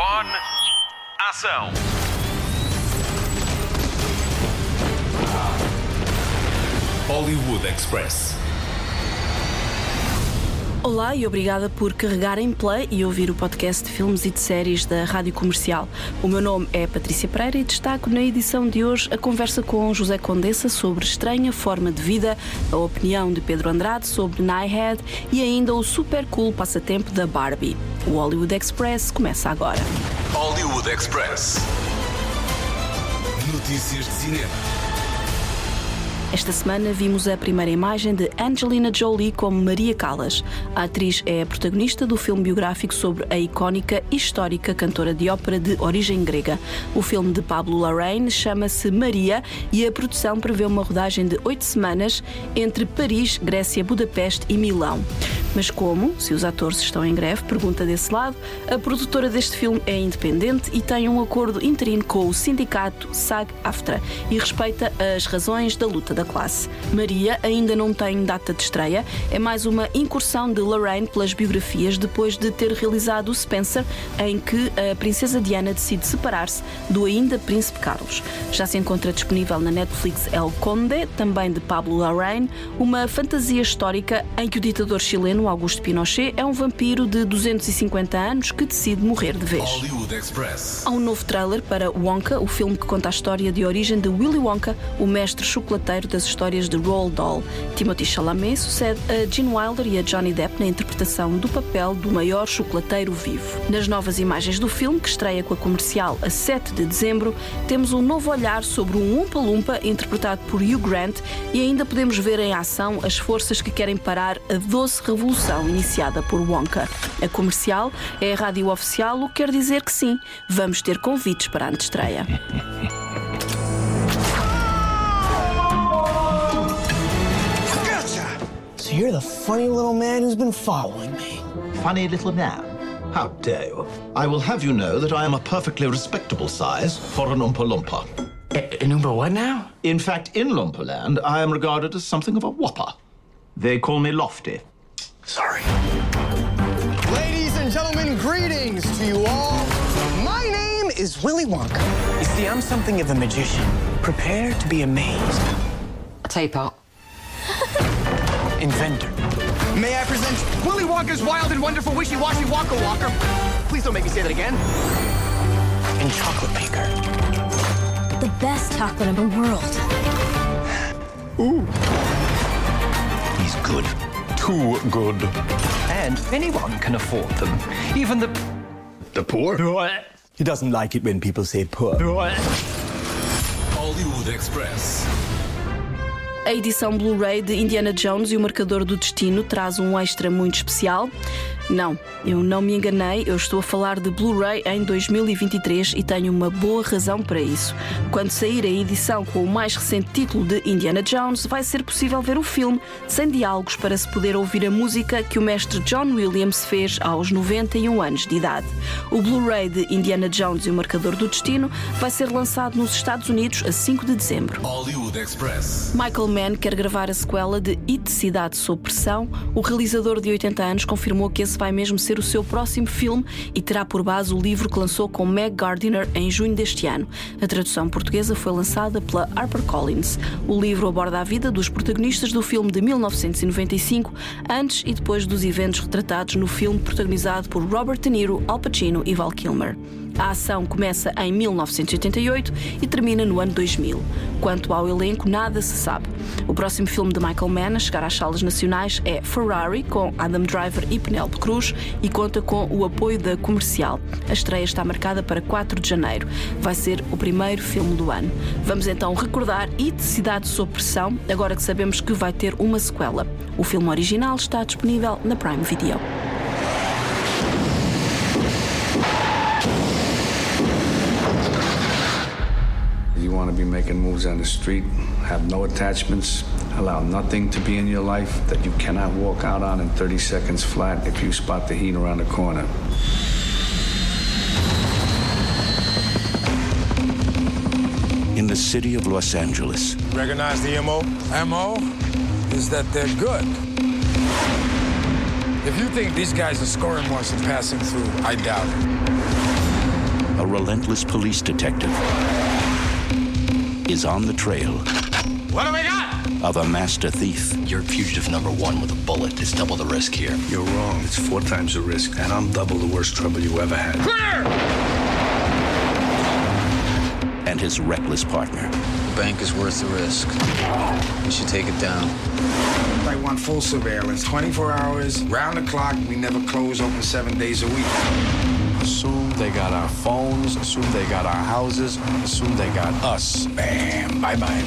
Microfone. Ação. Hollywood Express. Olá e obrigada por carregar em play e ouvir o podcast de filmes e de séries da Rádio Comercial. O meu nome é Patrícia Pereira e destaco na edição de hoje a conversa com José Condessa sobre estranha forma de vida, a opinião de Pedro Andrade sobre Nighthead e ainda o super cool passatempo da Barbie. O Hollywood Express começa agora. Hollywood Express. Notícias de cinema. Esta semana vimos a primeira imagem de Angelina Jolie como Maria Callas. A atriz é a protagonista do filme biográfico sobre a icónica e histórica cantora de ópera de origem grega. O filme de Pablo Larraín chama-se Maria e a produção prevê uma rodagem de oito semanas entre Paris, Grécia, Budapeste e Milão. Mas como, se os atores estão em greve, pergunta desse lado, a produtora deste filme é independente e tem um acordo interino com o sindicato SAG-AFTRA e respeita as razões da luta da classe. Maria ainda não tem data de estreia, é mais uma incursão de Lorraine pelas biografias depois de ter realizado o Spencer, em que a princesa Diana decide separar-se do ainda príncipe Carlos. Já se encontra disponível na Netflix El Conde, também de Pablo Larraín, uma fantasia histórica em que o ditador chileno Augusto Pinochet é um vampiro de 250 anos que decide morrer de vez. Há um novo trailer para Wonka, o filme que conta a história de origem de Willy Wonka, o mestre chocolateiro das histórias de Roald Dahl. Timothy Chalamet sucede a Gene Wilder e a Johnny Depp na interpretação do papel do maior chocolateiro vivo. Nas novas imagens do filme, que estreia com a comercial a 7 de dezembro, temos um novo olhar sobre um Oompa Loompa interpretado por Hugh Grant e ainda podemos ver em ação as forças que querem parar a doce revolução iniciada por Wonka. A comercial é a rádio oficial, o que quer dizer que sim, vamos ter convites para a antestreia. So you're the funny little man who's been following me. Funny little man. How dare you? I will have you know that I am a perfectly respectable size for an Oompa Loompa. An Oompa what now? In fact, in Loompa Land, I am regarded as something of a whopper. They call me Lofty. Sorry. Ladies and gentlemen, greetings to you all. My name is Willy Wonka. You see, I'm something of a magician. Prepare to be amazed. Tape out. Inventor. May I present Willy Wonka's wild and wonderful wishy-washy Wonka Walker? Please don't make me say that again. And chocolate maker. the best chocolate in the world. Ooh. He's good. Too good. And anyone can afford them. Even the. The poor? He doesn't like it when people say poor. Hollywood Express. A edição Blu-ray de Indiana Jones e o Marcador do Destino traz um extra muito especial. Não, eu não me enganei, eu estou a falar de Blu-ray em 2023 e tenho uma boa razão para isso. Quando sair a edição com o mais recente título de Indiana Jones, vai ser possível ver o filme sem diálogos para se poder ouvir a música que o mestre John Williams fez aos 91 anos de idade. O Blu-ray de Indiana Jones e o Marcador do Destino vai ser lançado nos Estados Unidos a 5 de dezembro. Michael Mann quer gravar a sequela de It Cidade Sob Pressão. O realizador de 80 anos confirmou que esse vai mesmo ser o seu próximo filme e terá por base o livro que lançou com Meg Gardiner em junho deste ano. A tradução portuguesa foi lançada pela HarperCollins. O livro aborda a vida dos protagonistas do filme de 1995, antes e depois dos eventos retratados no filme protagonizado por Robert De Niro, Al Pacino e Val Kilmer. A ação começa em 1988 e termina no ano 2000. Quanto ao elenco, nada se sabe. O próximo filme de Michael Mann a chegar às salas nacionais é Ferrari, com Adam Driver e Penélope Cruz, e conta com o apoio da comercial. A estreia está marcada para 4 de janeiro. Vai ser o primeiro filme do ano. Vamos então recordar It Cidade Sob Pressão, agora que sabemos que vai ter uma sequela. O filme original está disponível na Prime Video. Want to be making moves on the street, have no attachments, allow nothing to be in your life that you cannot walk out on in 30 seconds flat if you spot the heat around the corner. in the city of Los Angeles. Recognize the MO? MO is that they're good. If you think these guys are scoring more than passing through, I doubt it. a relentless police detective, is on the trail What do we got? of a master thief. You're fugitive number one with a bullet. It's double the risk here. You're wrong. It's four times the risk, and I'm double the worst trouble you ever had. Clear! and his reckless partner. The bank is worth the risk. We should take it down. I want full surveillance, 24 hours, round the clock. We never close, open seven days a week. Assume they got our phones, assume they got our houses, assume they got us. Bam, bye bye.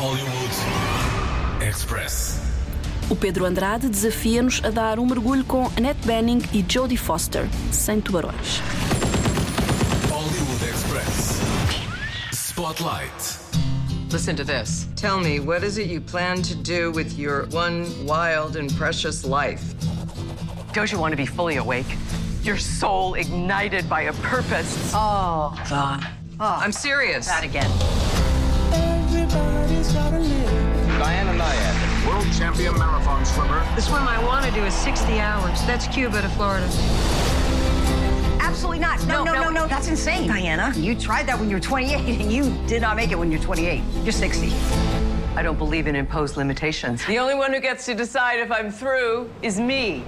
Hollywood Express. O Pedro Andrade desafia-nos a dar um mergulho com Annette Bening e Jodie Foster, sem tubarões. Hollywood Express. Spotlight. Listen to this. Tell me, what is it you plan to do with your one wild and precious life? Don't you want to be fully awake? Your soul ignited by a purpose. Oh, Vaughn. Oh, I'm serious. That again. Diana Nyad, World champion marathon swimmer. The swim I want to do is 60 hours. That's Cuba to Florida. Absolutely not. No, no, no, no, no. That's insane, Diana. You tried that when you were 28, and you did not make it when you're 28. You're 60. I don't believe in imposed limitations. The only one who gets to decide if I'm through is me.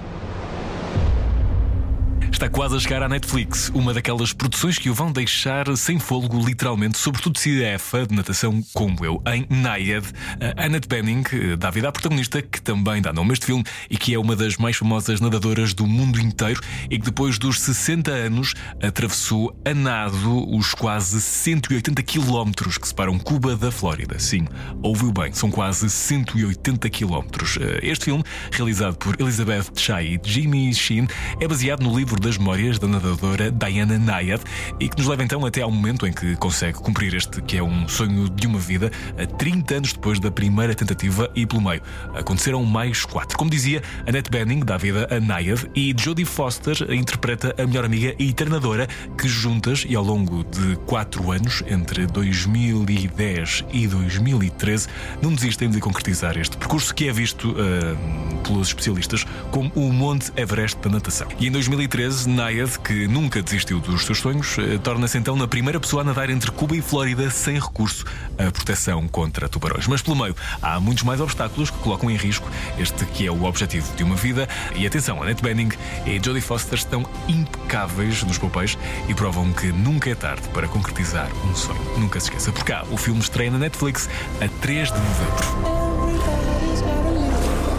Está quase a chegar à Netflix, uma daquelas produções que o vão deixar sem fôlego, literalmente, sobretudo se é fã de natação como eu. Em Naiad, a Annette Bening dá vida à protagonista, que também dá nome a este filme e que é uma das mais famosas nadadoras do mundo inteiro e que depois dos 60 anos atravessou a nado os quase 180 quilómetros que separam Cuba da Flórida. Sim, ouviu bem, são quase 180 quilómetros. Este filme, realizado por Elizabeth Chai e Jimmy Sheen, é baseado no livro das memórias da nadadora Diana Nyad e que nos leva então até ao momento em que consegue cumprir este que é um sonho de uma vida, a 30 anos depois da primeira tentativa e pelo meio. Aconteceram mais quatro. Como dizia, Annette Bening dá vida a Nyad e Jodie Foster interpreta a melhor amiga e treinadora que juntas e ao longo de quatro anos, entre 2010 e 2013, não desistem de concretizar este percurso que é visto uh, pelos especialistas como o Monte Everest da natação. E em 2013 Nayad, que nunca desistiu dos seus sonhos, torna-se então na primeira pessoa a nadar entre Cuba e Flórida sem recurso à proteção contra tubarões. Mas pelo meio há muitos mais obstáculos que colocam em risco este que é o objetivo de uma vida. E atenção, Annette Bening e Jodie Foster estão impecáveis nos papéis e provam que nunca é tarde para concretizar um sonho. Nunca se esqueça, por cá o filme estreia na Netflix a 3 de novembro.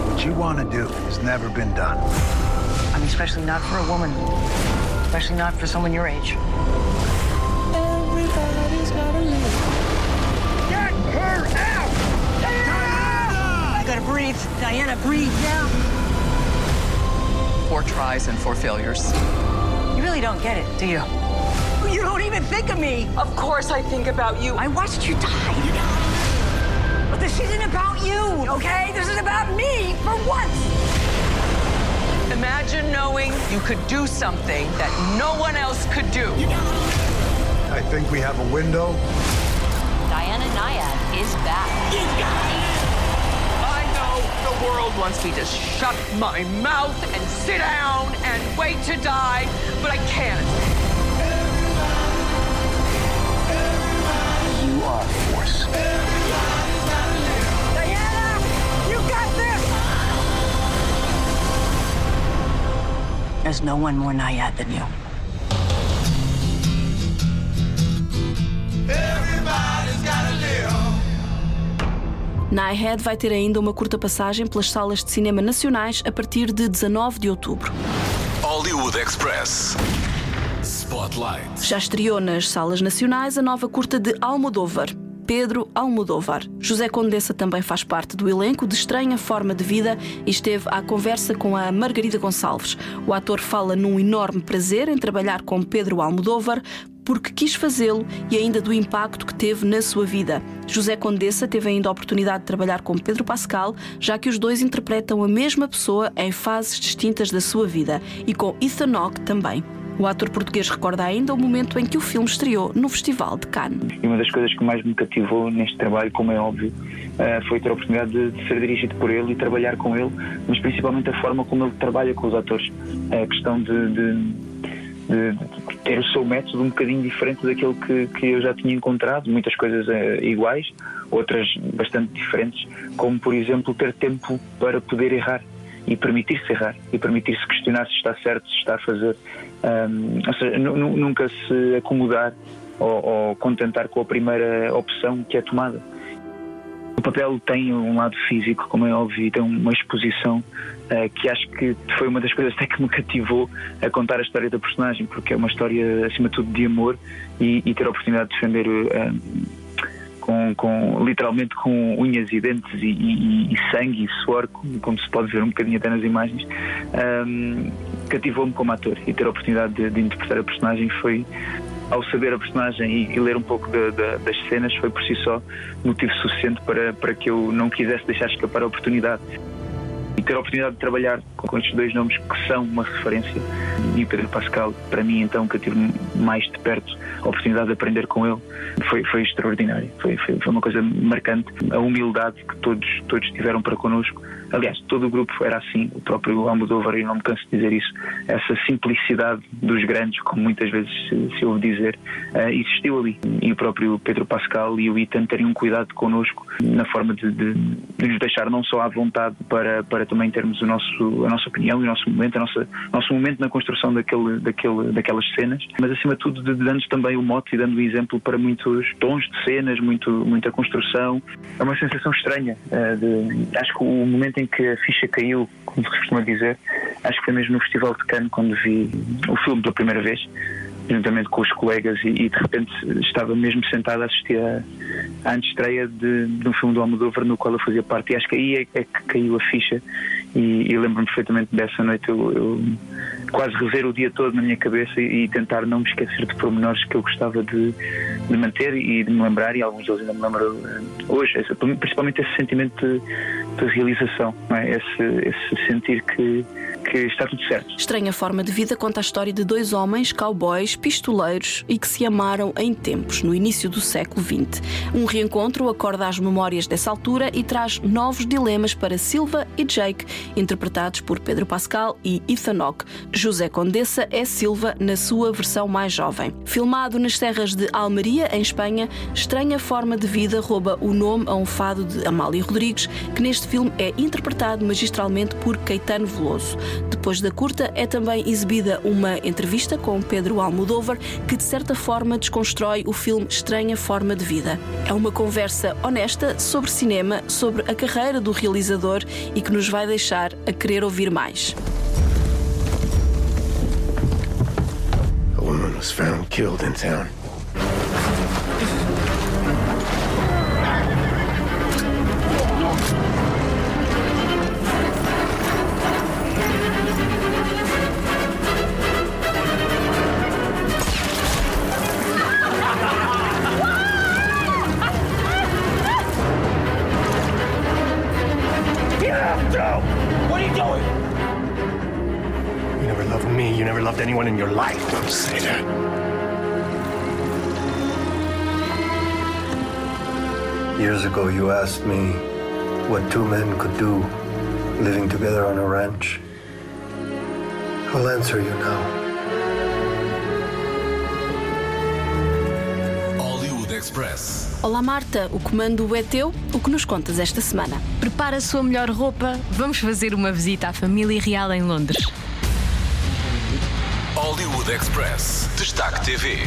What you want do has never been done. I mean, especially not for a woman. Especially not for someone your age. Everybody's gotta live. Get her out! Diana! I gotta breathe. Diana, breathe now. Four tries and four failures. You really don't get it, do you? You don't even think of me. Of course I think about you. I watched you die. But this isn't about you, okay? This is about me for once. Imagine knowing you could do something that no one else could do. I think we have a window. Diana Nyad is back. I know the world wants me to shut my mouth and sit down and wait to die, but I can't. You are force. Diana, There's no one more Nayad than you. Naihead vai ter ainda uma curta passagem pelas salas de cinema nacionais a partir de 19 de outubro. Hollywood Express. Spotlight. Já estreou nas salas nacionais a nova curta de Almodóvar. Pedro Almodóvar. José Condessa também faz parte do elenco de Estranha Forma de Vida e esteve à conversa com a Margarida Gonçalves. O ator fala num enorme prazer em trabalhar com Pedro Almodóvar porque quis fazê-lo e ainda do impacto que teve na sua vida. José Condessa teve ainda a oportunidade de trabalhar com Pedro Pascal, já que os dois interpretam a mesma pessoa em fases distintas da sua vida, e com Ethan Hawke também. O ator português recorda ainda o momento em que o filme estreou no Festival de Cannes. E uma das coisas que mais me cativou neste trabalho, como é óbvio, foi ter a oportunidade de, ser dirigido por ele e trabalhar com ele, mas principalmente a forma como ele trabalha com os atores. A questão de, de de, ter o seu método um bocadinho diferente daquele que, que eu já tinha encontrado, muitas coisas uh, iguais, outras bastante diferentes, como por exemplo ter tempo para poder errar e permitir-se errar e permitir-se questionar se está certo, se está a fazer, um, ou seja, nunca se acomodar ou, ou contentar com a primeira opção que é tomada. O papel tem um lado físico, como é óbvio, e tem uma exposição uh, que acho que foi uma das coisas até que me cativou a contar a história da personagem, porque é uma história, acima de tudo, de amor e, e ter a oportunidade de defender. Uh, com, com, literalmente com unhas e dentes e, e, e sangue e suor, como, como, se pode ver um bocadinho até nas imagens, um, cativou-me como ator e ter a oportunidade de, de interpretar a personagem foi, ao saber a personagem e, e ler um pouco de, de, das cenas, foi por si só motivo suficiente para, para que eu não quisesse deixar escapar a oportunidade. E ter a oportunidade de trabalhar com estes dois nomes que são uma referência, e Pedro Pascal, para mim, então, que eu tive mais de perto a oportunidade de aprender com ele, foi, foi extraordinário. Foi, foi, foi uma coisa marcante. A humildade que todos, todos tiveram para connosco Aliás, todo o grupo era assim, o próprio Almodóvar, e não me canso de dizer isso, essa simplicidade dos grandes, como muitas vezes se, ouve dizer, uh, existiu ali. E o próprio Pedro Pascal e o Ethan teriam cuidado connosco na forma de, de, de, nos deixar não só à vontade para, para também termos o nosso, a nossa opinião o nosso momento, a nossa, nosso momento na construção daquele, daquele, daquelas cenas, mas acima de tudo dando também o mote e dando o exemplo para muitos tons de cenas, muito, muita construção. É uma sensação estranha. Uh, de, acho que o momento em que a ficha caiu, como se costuma dizer, acho que foi mesmo no Festival de Cannes quando vi o filme pela primeira vez, juntamente com os colegas, e, e de repente estava mesmo sentado a assistir à, à estreia de, de um filme do Almodóvar no qual eu fazia parte. E acho que aí é, é que caiu a ficha. E, e lembro-me perfeitamente dessa noite eu, eu, quase rever o dia todo na minha cabeça e, e, tentar não me esquecer de pormenores que eu gostava de, de, manter e de me lembrar, e alguns deles ainda me lembro eh, hoje, principalmente esse sentimento de, de realização, é? esse, esse sentir que que está tudo certo. Estranha Forma de Vida conta a história de dois homens, cowboys, pistoleiros e que se amaram em tempos, no início do século XX. Um reencontro acorda as memórias dessa altura e traz novos dilemas para Silva e Jake, interpretados por Pedro Pascal e Ethan Hawke. José Condessa é Silva na sua versão mais jovem. Filmado nas serras de Almeria, em Espanha, Estranha Forma de Vida rouba o nome a um fado de Amália Rodrigues, que neste filme é interpretado magistralmente por Caetano Veloso. Depois da curta, é também exibida uma entrevista com Pedro Almodóvar, que de certa forma desconstrói o filme Estranha Forma de Vida. É uma conversa honesta sobre cinema, sobre a carreira do realizador e que nos vai deixar a querer ouvir mais. A woman was found killed in town. Anyone in your life. Don't say that. Years ago, you asked me what two men could do living together on a ranch. I'll answer you now. Hollywood Express. Olá Marta, o comando é teu. O que nos contas esta semana? Prepara a sua melhor roupa. Vamos fazer uma visita à família real em Londres. Hollywood Express. Destaque TV.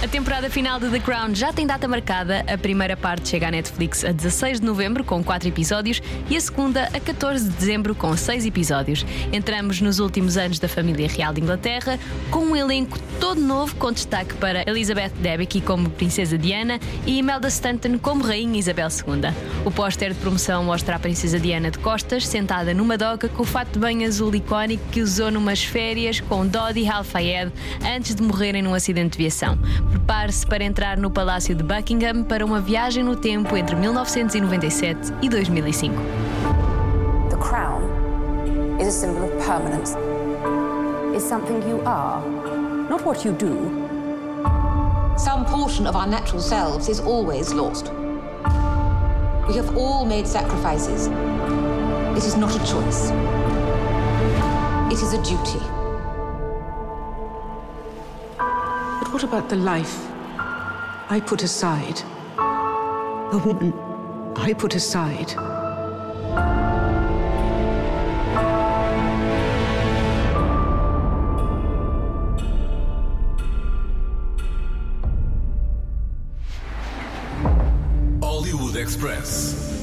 A temporada final de The Crown já tem data marcada. A primeira parte chega à Netflix a 16 de novembro, com 4 episódios, e a segunda a 14 de dezembro, com 6 episódios. Entramos nos últimos anos da família real de Inglaterra, com um elenco todo novo, com destaque para Elizabeth Debicki como Princesa Diana e Imelda Stanton como Rainha Isabel II. O póster de promoção mostra a Princesa Diana de costas, sentada numa doca com o fato de banho azul icónico que usou numas férias com Dodi Al-Fayed antes de morrerem num acidente de viação. Prepare-se para entrar no Palácio de Buckingham para uma viagem no tempo entre 1997 e 2005. The crown is a symbol of permanence. It's something you are, not what you do. Some portion of our natural selves is always lost. We have all made sacrifices. It is not a choice. It is a duty. What about the life I put aside? The woman I put aside? Hollywood Express.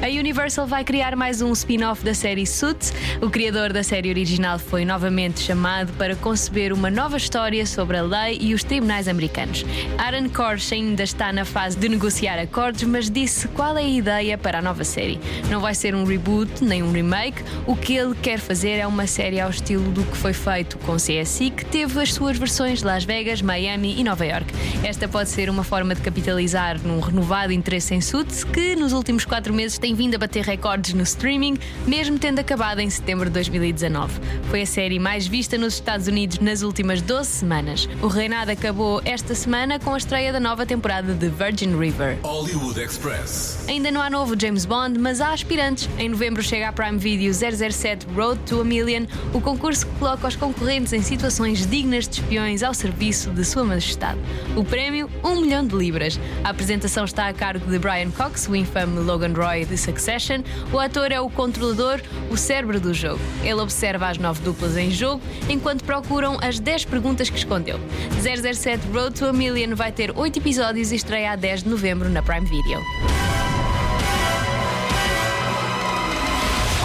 A Universal vai criar mais um spin-off da série Suits. O criador da série original foi novamente chamado para conceber uma nova história sobre a lei e os tribunais americanos. Aaron Korsh ainda está na fase de negociar acordos, mas disse qual é a ideia para a nova série. Não vai ser um reboot nem um remake. O que ele quer fazer é uma série ao estilo do que foi feito com CSI, que teve as suas versões Las Vegas, Miami e Nova York. Esta pode ser uma forma de capitalizar num renovado interesse em Suits, que nos últimos quatro meses tem vindo a bater recordes no streaming, mesmo tendo acabado em setembro de 2019. Foi a série mais vista nos Estados Unidos nas últimas 12 semanas. O reinado acabou esta semana com a estreia da nova temporada de Virgin River. Hollywood Express. Ainda não há novo James Bond, mas há aspirantes. Em novembro chega a Prime Video 007 Road to a Million, o concurso que coloca os concorrentes em situações dignas de espiões ao serviço de Sua Majestade. O prémio, 1 um milhão de libras. A apresentação está a cargo de Brian Cox, o infame Logan Roy de Succession. O ator é o controlador, o cérebro do jogo. Ele observa as nove duplas em jogo enquanto procuram as 10 perguntas que escondeu. 007 Road to a Million vai ter 8 episódios e estreia a 10 de novembro na Prime Video.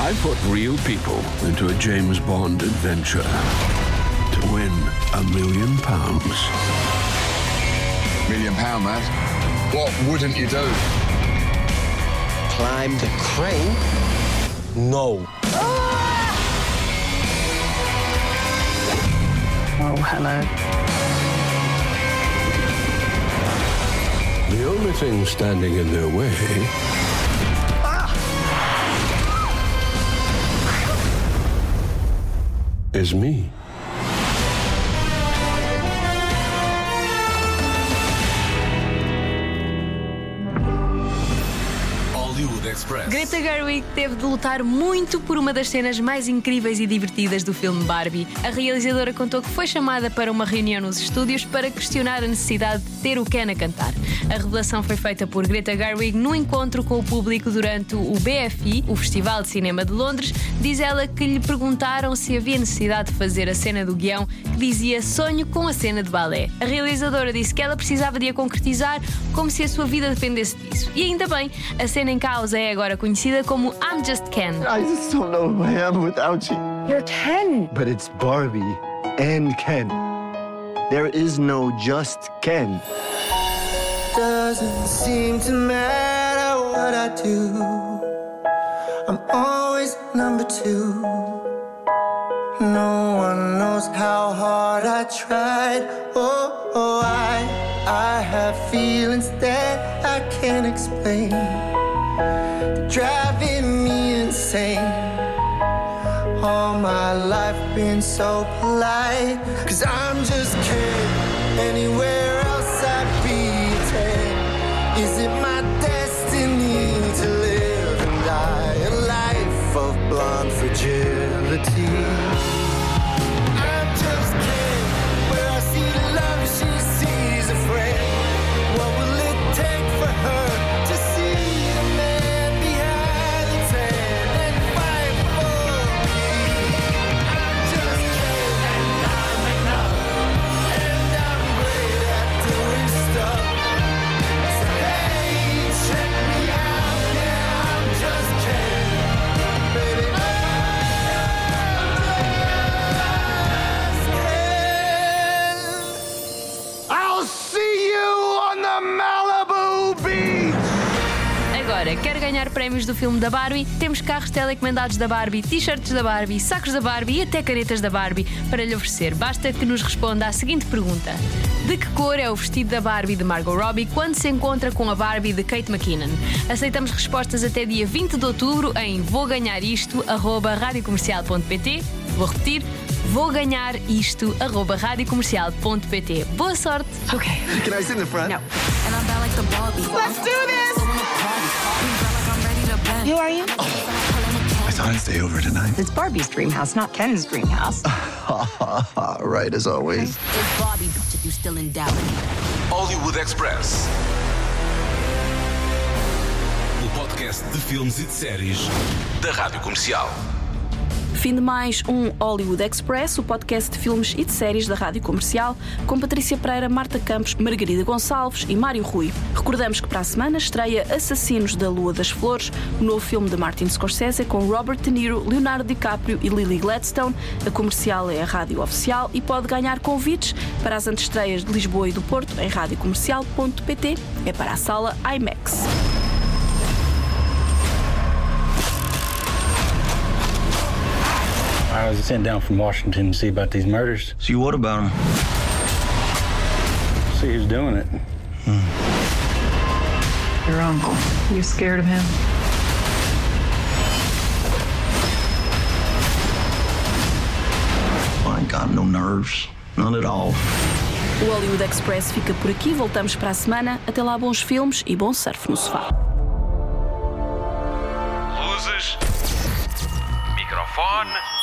I put real people into a James Bond adventure to win a million pounds. Million pound, man. What wouldn't you do? Climb the crane? No. Oh, hello. The only thing standing in their way is me. Hollywood Express. Greta Gerwig teve de lutar muito por uma das cenas mais incríveis e divertidas do filme Barbie. A realizadora contou que foi chamada para uma reunião nos estúdios para questionar a necessidade de ter o Ken a cantar. A revelação foi feita por Greta Gerwig no encontro com o público durante o BFI, o Festival de Cinema de Londres. Diz ela que lhe perguntaram se havia necessidade de fazer a cena do guião que dizia sonho com a cena de balé. A realizadora disse que ela precisava de a concretizar como se a sua vida dependesse disso. E ainda bem, a cena em causa é agora conhecida como I'm Just Ken. I just don't know who I am without you. You're Ken. But it's Barbie and Ken. There is no just Ken. Doesn't seem to matter what I do. I'm always number two. No one knows how hard I tried. Oh, oh I, I have feelings that I can't explain. Driving me insane. All my life been so polite. Cause I'm prémios do filme da Barbie? Temos carros telecomendados da Barbie, t-shirts da Barbie, sacos da Barbie e até canetas da Barbie para lhe oferecer. Basta que nos responda à seguinte pergunta: De que cor é o vestido da Barbie de Margot Robbie quando se encontra com a Barbie de Kate McKinnon? Aceitamos respostas até dia 20 de outubro em vouganharisto@radiocomercial.pt. Vou repetir. Vou ganhar isto, arroba radiocomercial.pt. Boa sorte! Okay. Can I sit in the front? No. And I'm like the Barbie. Let's do this! Who are you? Oh, I thought I'd stay over tonight. It's Barbie's dream house, not Ken's dream house. right, as always. It's Barbie, bitch. you still in doubt. Hollywood Express. O podcast de filmes e de séries da Rádio Comercial. Fim de mais um Hollywood Express, o podcast de filmes e de séries da Rádio Comercial, com Patrícia Pereira, Marta Campos, Margarida Gonçalves e Mário Rui. Recordamos que para a semana estreia Assassinos da Lua das Flores, o novo filme de Martin Scorsese com Robert De Niro, Leonardo DiCaprio e Lily Gladstone. A comercial é a rádio oficial e pode ganhar convites para as antestreias de Lisboa e do Porto em radiocomercial.pt. É para a sala IMAX. I was sent down from Washington to see about these murders. See what about them? See who's doing it. Your uncle. You scared of him? I ain't got no nerves. None at all. O Hollywood Express fica por aqui, voltamos para a semana. Até lá, bons filmes e bom surf no sofá. Luzes. Microfone.